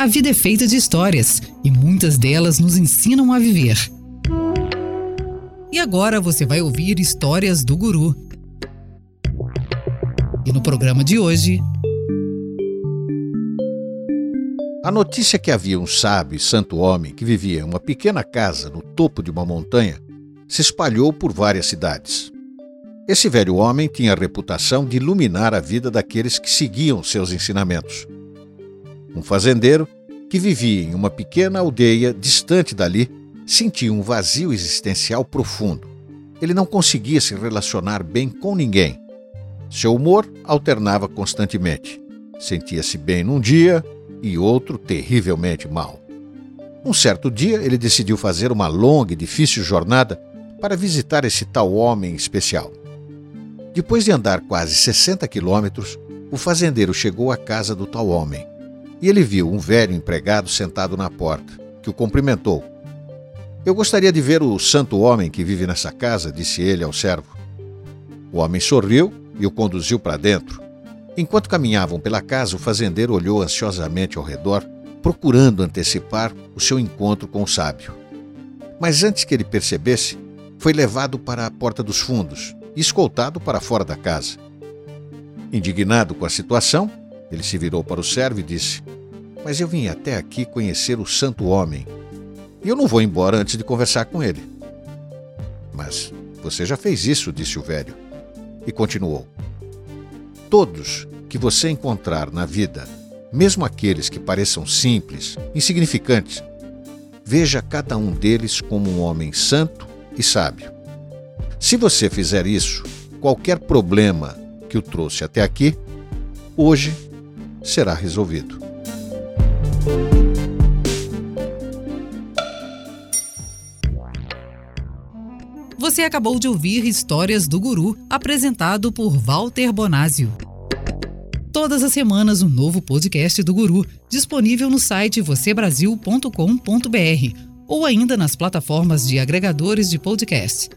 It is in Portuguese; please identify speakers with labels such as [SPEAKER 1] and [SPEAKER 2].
[SPEAKER 1] A vida é feita de histórias e muitas delas nos ensinam a viver. E agora você vai ouvir histórias do Guru. E no programa de hoje.
[SPEAKER 2] A notícia que havia um sábio e santo homem que vivia em uma pequena casa no topo de uma montanha se espalhou por várias cidades. Esse velho homem tinha a reputação de iluminar a vida daqueles que seguiam seus ensinamentos. Um fazendeiro, que vivia em uma pequena aldeia distante dali, sentia um vazio existencial profundo. Ele não conseguia se relacionar bem com ninguém. Seu humor alternava constantemente. Sentia-se bem num dia e outro terrivelmente mal. Um certo dia, ele decidiu fazer uma longa e difícil jornada para visitar esse tal homem especial. Depois de andar quase 60 quilômetros, o fazendeiro chegou à casa do tal homem e ele viu um velho empregado sentado na porta, que o cumprimentou. Eu gostaria de ver o santo homem que vive nessa casa, disse ele ao servo. O homem sorriu e o conduziu para dentro. Enquanto caminhavam pela casa, o fazendeiro olhou ansiosamente ao redor, procurando antecipar o seu encontro com o sábio. Mas antes que ele percebesse, foi levado para a porta dos fundos e escoltado para fora da casa. Indignado com a situação, ele se virou para o servo e disse: Mas eu vim até aqui conhecer o santo homem. E eu não vou embora antes de conversar com ele. Mas você já fez isso, disse o velho. E continuou: Todos que você encontrar na vida, mesmo aqueles que pareçam simples, insignificantes, veja cada um deles como um homem santo e sábio. Se você fizer isso, qualquer problema que o trouxe até aqui, hoje será resolvido.
[SPEAKER 1] Você acabou de ouvir Histórias do Guru, apresentado por Walter Bonásio. Todas as semanas, um novo podcast do Guru, disponível no site vocêbrasil.com.br ou ainda nas plataformas de agregadores de podcast.